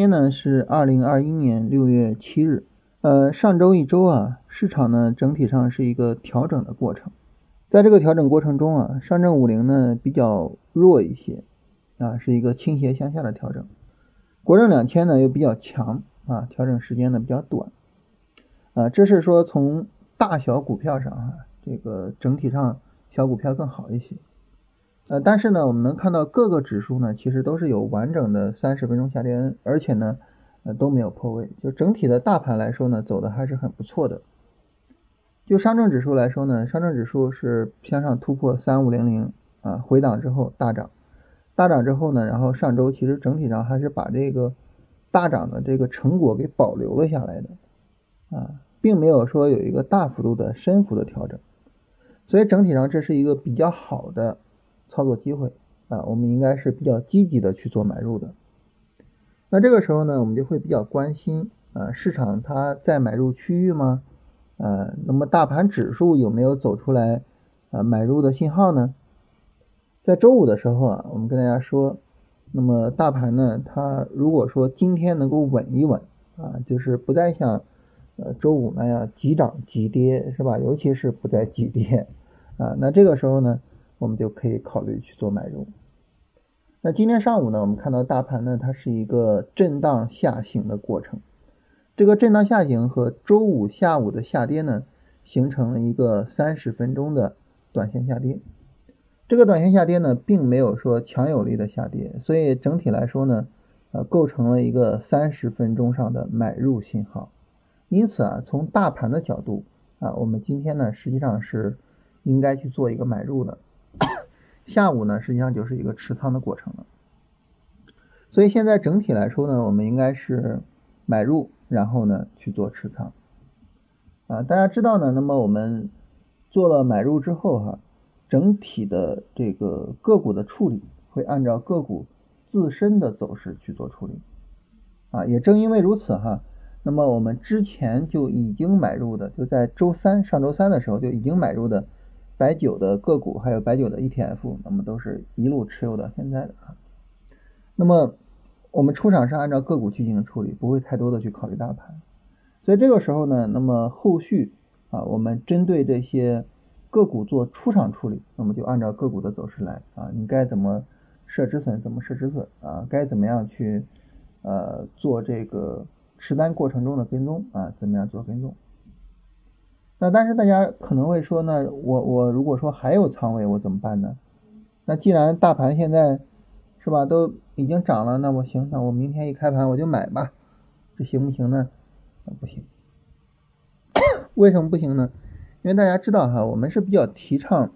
今天呢是二零二一年六月七日，呃，上周一周啊，市场呢整体上是一个调整的过程，在这个调整过程中啊，上证五零呢比较弱一些，啊，是一个倾斜向下的调整，国证两千呢又比较强，啊，调整时间呢比较短，啊，这是说从大小股票上啊，这个整体上小股票更好一些。呃，但是呢，我们能看到各个指数呢，其实都是有完整的三十分钟下跌，而且呢，呃都没有破位，就整体的大盘来说呢，走的还是很不错的。就上证指数来说呢，上证指数是向上突破三五零零啊，回档之后大涨，大涨之后呢，然后上周其实整体上还是把这个大涨的这个成果给保留了下来的啊，并没有说有一个大幅度的深幅的调整，所以整体上这是一个比较好的。操作机会啊，我们应该是比较积极的去做买入的。那这个时候呢，我们就会比较关心啊，市场它在买入区域吗？呃，那么大盘指数有没有走出来啊买入的信号呢？在周五的时候啊，我们跟大家说，那么大盘呢，它如果说今天能够稳一稳啊，就是不再像呃周五那样急涨急跌是吧？尤其是不再急跌啊，那这个时候呢？我们就可以考虑去做买入。那今天上午呢，我们看到大盘呢，它是一个震荡下行的过程。这个震荡下行和周五下午的下跌呢，形成了一个三十分钟的短线下跌。这个短线下跌呢，并没有说强有力的下跌，所以整体来说呢，呃，构成了一个三十分钟上的买入信号。因此啊，从大盘的角度啊，我们今天呢，实际上是应该去做一个买入的。下午呢，实际上就是一个持仓的过程了。所以现在整体来说呢，我们应该是买入，然后呢去做持仓。啊，大家知道呢，那么我们做了买入之后哈，整体的这个个股的处理会按照个股自身的走势去做处理。啊，也正因为如此哈，那么我们之前就已经买入的，就在周三上周三的时候就已经买入的。白酒的个股还有白酒的 ETF，那么都是一路持有到现在的啊。那么我们出场是按照个股去进行处理，不会太多的去考虑大盘。所以这个时候呢，那么后续啊，我们针对这些个股做出场处理，那么就按照个股的走势来啊，你该怎么设止损怎么设止损啊，该怎么样去呃做这个持单过程中的跟踪啊，怎么样做跟踪。那但是大家可能会说呢，我我如果说还有仓位，我怎么办呢？那既然大盘现在是吧都已经涨了，那我行，那我明天一开盘我就买吧，这行不行呢？不行，为什么不行呢？因为大家知道哈，我们是比较提倡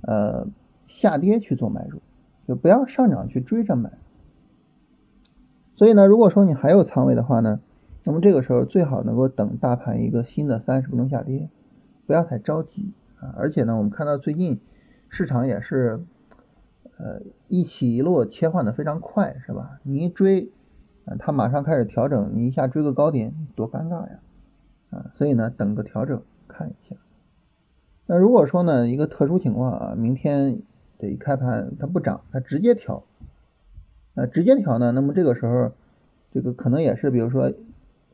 呃下跌去做买入，就不要上涨去追着买。所以呢，如果说你还有仓位的话呢？那么这个时候最好能够等大盘一个新的三十分钟下跌，不要太着急啊！而且呢，我们看到最近市场也是呃一起一落切换的非常快，是吧？你一追，啊，它马上开始调整，你一下追个高点，多尴尬呀！啊，所以呢，等个调整看一下。那如果说呢，一个特殊情况啊，明天这一开盘它不涨，它直接调，呃，直接调呢，那么这个时候这个可能也是比如说。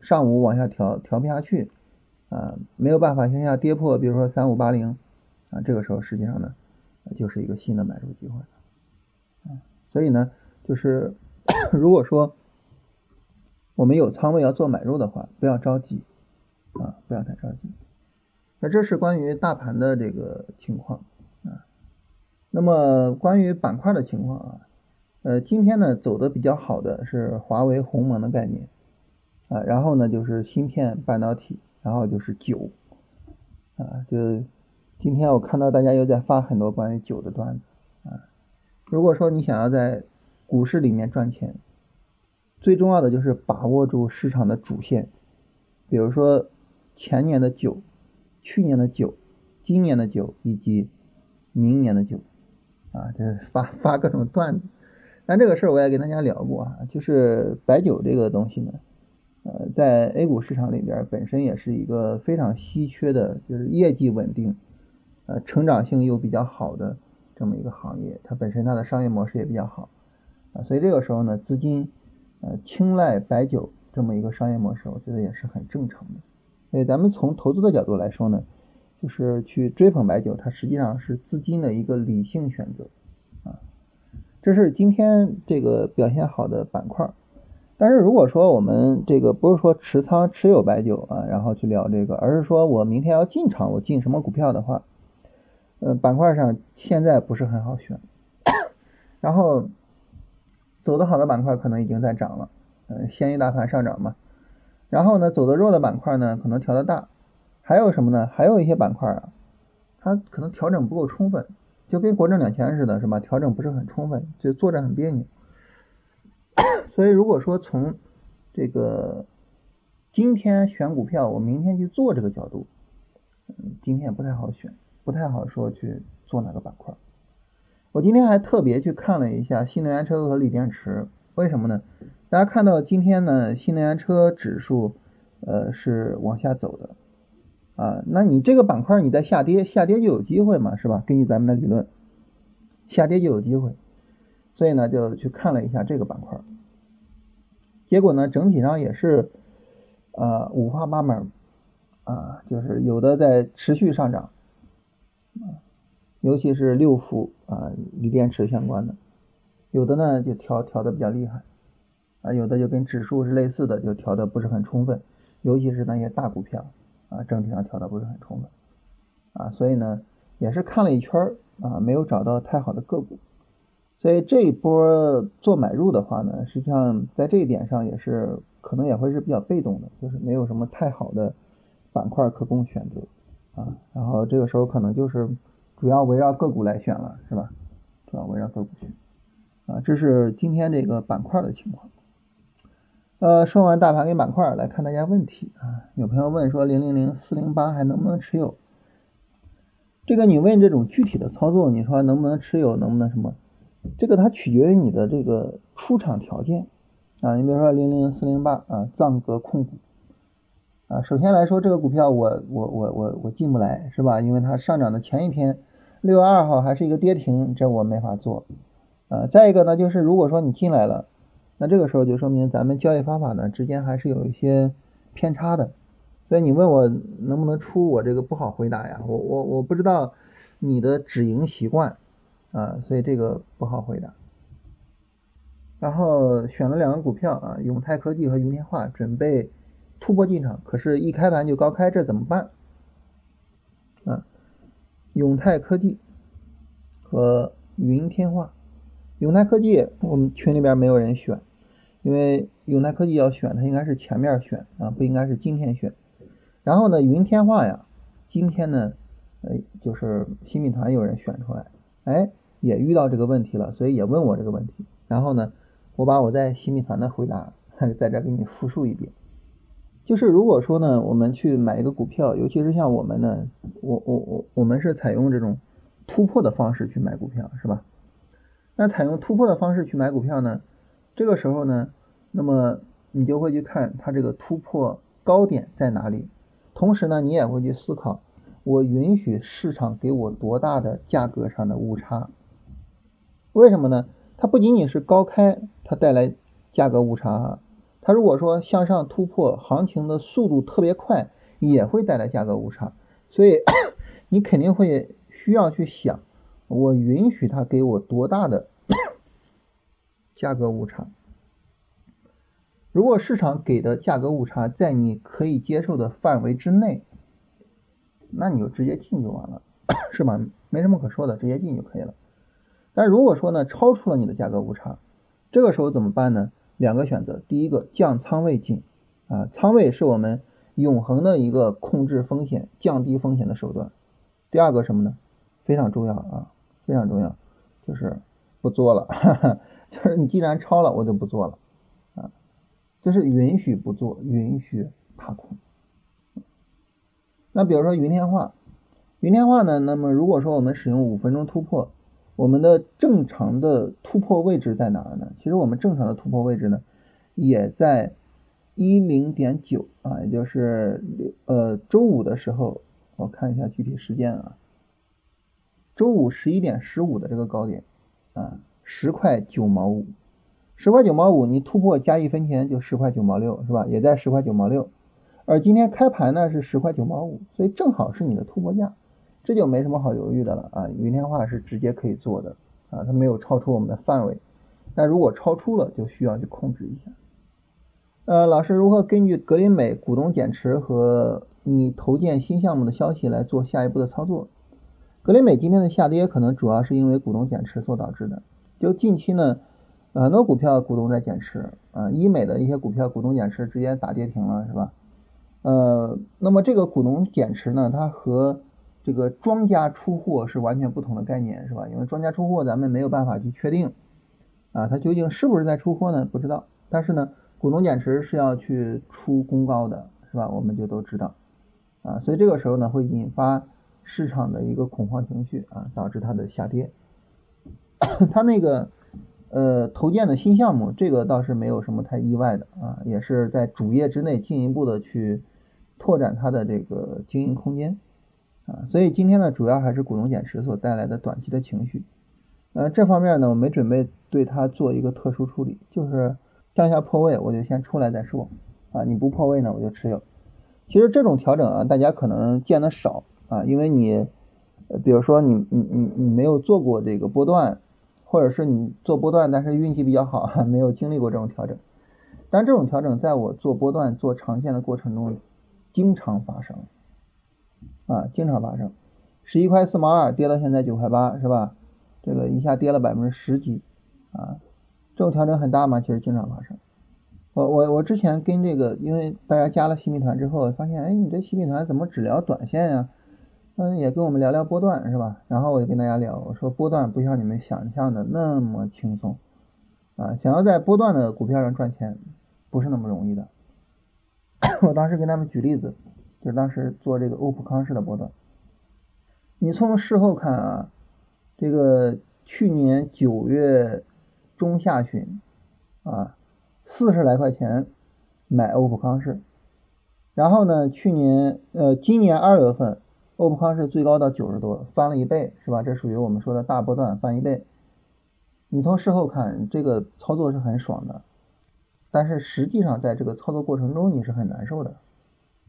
上午往下调，调不下去，啊，没有办法向下跌破，比如说三五八零，啊，这个时候实际上呢，就是一个新的买入机会，啊，所以呢，就是 如果说我们有仓位要做买入的话，不要着急，啊，不要太着急。那这是关于大盘的这个情况，啊，那么关于板块的情况啊，呃，今天呢走的比较好的是华为鸿蒙的概念。啊，然后呢就是芯片半导体，然后就是酒，啊，就今天我看到大家又在发很多关于酒的段子，啊，如果说你想要在股市里面赚钱，最重要的就是把握住市场的主线，比如说前年的酒、去年的酒、今年的酒以及明年的酒，啊，就是发发各种段子，但这个事儿我也跟大家聊过啊，就是白酒这个东西呢。呃，在 A 股市场里边，本身也是一个非常稀缺的，就是业绩稳定，呃，成长性又比较好的这么一个行业。它本身它的商业模式也比较好，啊，所以这个时候呢，资金呃青睐白酒这么一个商业模式，我觉得也是很正常的。所以咱们从投资的角度来说呢，就是去追捧白酒，它实际上是资金的一个理性选择啊。这是今天这个表现好的板块。但是如果说我们这个不是说持仓持有白酒啊，然后去聊这个，而是说我明天要进场，我进什么股票的话，呃，板块上现在不是很好选。然后走的好的板块可能已经在涨了，嗯，先于大盘上涨嘛。然后呢，走的弱的板块呢，可能调的大。还有什么呢？还有一些板块啊，它可能调整不够充分，就跟国证两千似的，是吧？调整不是很充分，就坐着很别扭。所以，如果说从这个今天选股票，我明天去做这个角度，嗯，今天也不太好选，不太好说去做哪个板块。我今天还特别去看了一下新能源车和锂电池，为什么呢？大家看到今天呢，新能源车指数呃是往下走的啊，那你这个板块你在下跌，下跌就有机会嘛，是吧？根据咱们的理论，下跌就有机会，所以呢就去看了一下这个板块。结果呢，整体上也是，呃，五花八门，啊，就是有的在持续上涨，啊，尤其是六伏啊，锂电池相关的，有的呢就调调的比较厉害，啊，有的就跟指数是类似的，就调的不是很充分，尤其是那些大股票，啊，整体上调的不是很充分，啊，所以呢，也是看了一圈儿，啊，没有找到太好的个股。所以这一波做买入的话呢，实际上在这一点上也是可能也会是比较被动的，就是没有什么太好的板块可供选择啊。然后这个时候可能就是主要围绕个股来选了，是吧？主要围绕个股选啊。这是今天这个板块的情况。呃，说完大盘跟板块，来看大家问题啊。有朋友问说零零零四零八还能不能持有？这个你问这种具体的操作，你说能不能持有，能不能什么？这个它取决于你的这个出场条件啊，你比如说零零四零八啊，藏格控股啊，首先来说这个股票我我我我我进不来是吧？因为它上涨的前一天六月二号还是一个跌停，这我没法做啊。再一个呢，就是如果说你进来了，那这个时候就说明咱们交易方法呢之间还是有一些偏差的，所以你问我能不能出，我这个不好回答呀，我我我不知道你的止盈习惯。啊，所以这个不好回答。然后选了两个股票啊，永泰科技和云天化，准备突破进场，可是一开盘就高开，这怎么办？啊，永泰科技和云天化，永泰科技我们群里边没有人选，因为永泰科技要选，它应该是前面选啊，不应该是今天选。然后呢，云天化呀，今天呢，呃，就是新品团有人选出来，哎。也遇到这个问题了，所以也问我这个问题。然后呢，我把我在新米团的回答 在这给你复述一遍。就是如果说呢，我们去买一个股票，尤其是像我们呢，我我我我们是采用这种突破的方式去买股票，是吧？那采用突破的方式去买股票呢，这个时候呢，那么你就会去看它这个突破高点在哪里，同时呢，你也会去思考，我允许市场给我多大的价格上的误差。为什么呢？它不仅仅是高开，它带来价格误差，它如果说向上突破，行情的速度特别快，也会带来价格误差。所以 你肯定会需要去想，我允许它给我多大的 价格误差？如果市场给的价格误差在你可以接受的范围之内，那你就直接进就完了，是吧？没什么可说的，直接进就可以了。但如果说呢，超出了你的价格误差，这个时候怎么办呢？两个选择，第一个降仓位进，啊，仓位是我们永恒的一个控制风险、降低风险的手段。第二个什么呢？非常重要啊，非常重要，就是不做了，哈哈，就是你既然超了，我就不做了，啊，就是允许不做，允许踏空。那比如说云天化，云天化呢，那么如果说我们使用五分钟突破。我们的正常的突破位置在哪儿呢？其实我们正常的突破位置呢，也在一零点九啊，也就是呃周五的时候，我看一下具体时间啊，周五十一点十五的这个高点啊，十块九毛五，十块九毛五，你突破加一分钱就十块九毛六，是吧？也在十块九毛六。而今天开盘呢是十块九毛五，所以正好是你的突破价，这就没什么好犹豫的了啊。云天化是直接可以做的啊，它没有超出我们的范围。但如果超出了，就需要去控制一下。呃，老师如何根据格林美股东减持和你投建新项目的消息来做下一步的操作？格林美今天的下跌可能主要是因为股东减持所导致的。就近期呢，很多股票股东在减持啊，医美的一些股票股东减持直接打跌停了，是吧？呃，那么这个股东减持呢，它和这个庄家出货是完全不同的概念，是吧？因为庄家出货咱们没有办法去确定啊，它究竟是不是在出货呢？不知道。但是呢，股东减持是要去出公告的，是吧？我们就都知道啊，所以这个时候呢，会引发市场的一个恐慌情绪啊，导致它的下跌。他那个呃投建的新项目，这个倒是没有什么太意外的啊，也是在主业之内进一步的去拓展它的这个经营空间所以今天呢，主要还是股东减持所带来的短期的情绪。呃，这方面呢，我没准备对它做一个特殊处理，就是向下破位，我就先出来再说啊，你不破位呢，我就持有。其实这种调整啊，大家可能见的少啊，因为你比如说你你你你没有做过这个波段。或者是你做波段，但是运气比较好，没有经历过这种调整。但这种调整在我做波段、做长线的过程中，经常发生啊，经常发生。十一块四毛二跌到现在九块八，是吧？这个一下跌了百分之十几啊，这种调整很大吗？其实经常发生。我我我之前跟这个，因为大家加了新米团之后，发现，哎，你这新米团怎么只聊短线呀？嗯，也跟我们聊聊波段是吧？然后我就跟大家聊，我说波段不像你们想象的那么轻松啊，想要在波段的股票上赚钱不是那么容易的。我当时跟他们举例子，就当时做这个欧普康视的波段，你从事后看啊，这个去年九月中下旬啊，四十来块钱买欧普康视，然后呢，去年呃今年二月份。欧普康是最高到九十多，翻了一倍，是吧？这属于我们说的大波段翻一倍。你从事后看，这个操作是很爽的，但是实际上在这个操作过程中你是很难受的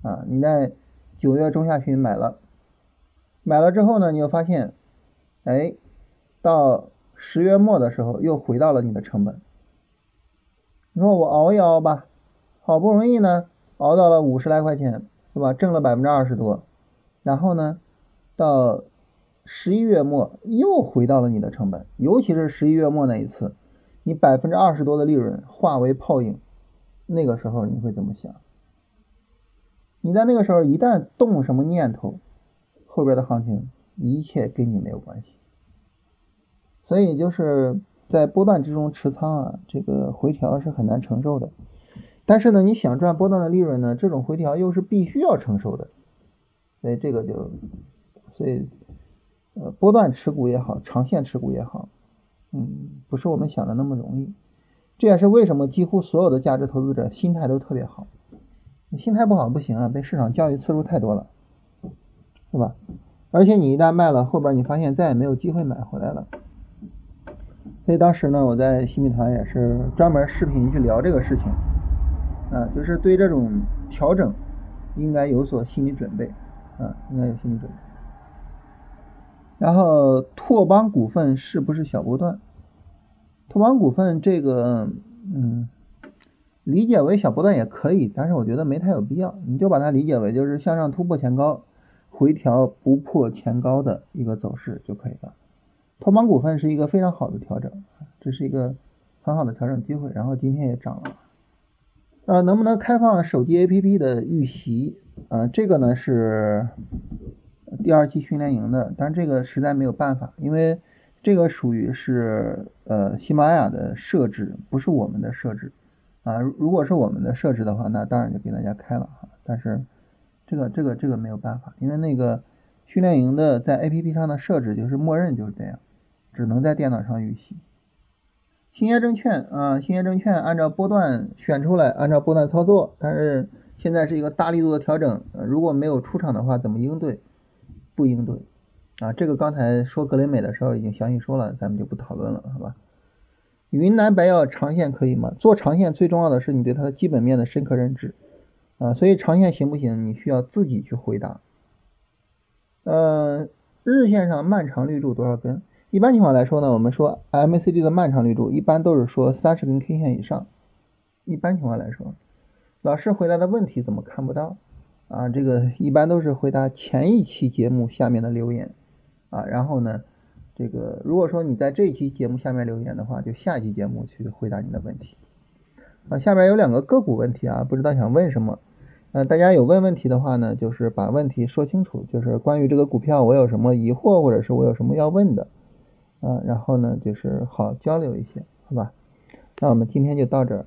啊！你在九月中下旬买了，买了之后呢，你又发现，哎，到十月末的时候又回到了你的成本。你说我熬一熬吧，好不容易呢熬到了五十来块钱，是吧？挣了百分之二十多。然后呢，到十一月末又回到了你的成本，尤其是十一月末那一次，你百分之二十多的利润化为泡影，那个时候你会怎么想？你在那个时候一旦动什么念头，后边的行情一切跟你没有关系。所以就是在波段之中持仓啊，这个回调是很难承受的。但是呢，你想赚波段的利润呢，这种回调又是必须要承受的。所以这个就，所以，呃，波段持股也好，长线持股也好，嗯，不是我们想的那么容易。这也是为什么几乎所有的价值投资者心态都特别好。你心态不好不行啊，被市场教育次数太多了，是吧？而且你一旦卖了，后边你发现再也没有机会买回来了。所以当时呢，我在新米团也是专门视频去聊这个事情，啊，就是对这种调整应该有所心理准备。啊，应该有心理准备。然后拓邦股份是不是小波段？拓邦股份这个，嗯，理解为小波段也可以，但是我觉得没太有必要。你就把它理解为就是向上突破前高，回调不破前高的一个走势就可以了。拓邦股份是一个非常好的调整，这是一个很好的调整机会。然后今天也涨了。呃，能不能开放手机 APP 的预习？呃，这个呢是第二期训练营的，但这个实在没有办法，因为这个属于是呃喜马拉雅的设置，不是我们的设置啊。如果是我们的设置的话，那当然就给大家开了哈。但是这个这个这个没有办法，因为那个训练营的在 APP 上的设置就是默认就是这样，只能在电脑上预习。兴业证券啊，兴业证券按照波段选出来，按照波段操作。但是现在是一个大力度的调整，如果没有出场的话，怎么应对？不应对啊？这个刚才说格雷美的时候已经详细说了，咱们就不讨论了，好吧？云南白药长线可以吗？做长线最重要的是你对它的基本面的深刻认知啊，所以长线行不行？你需要自己去回答。嗯，日线上漫长绿柱多少根？一般情况来说呢，我们说 MACD 的漫长绿柱一般都是说三十根 K 线以上。一般情况来说，老师回答的问题怎么看不到啊？这个一般都是回答前一期节目下面的留言啊，然后呢，这个如果说你在这一期节目下面留言的话，就下一期节目去回答你的问题。啊，下面有两个个股问题啊，不知道想问什么？呃，大家有问问题的话呢，就是把问题说清楚，就是关于这个股票我有什么疑惑，或者是我有什么要问的。啊，然后呢，就是好交流一些，好吧？那我们今天就到这儿。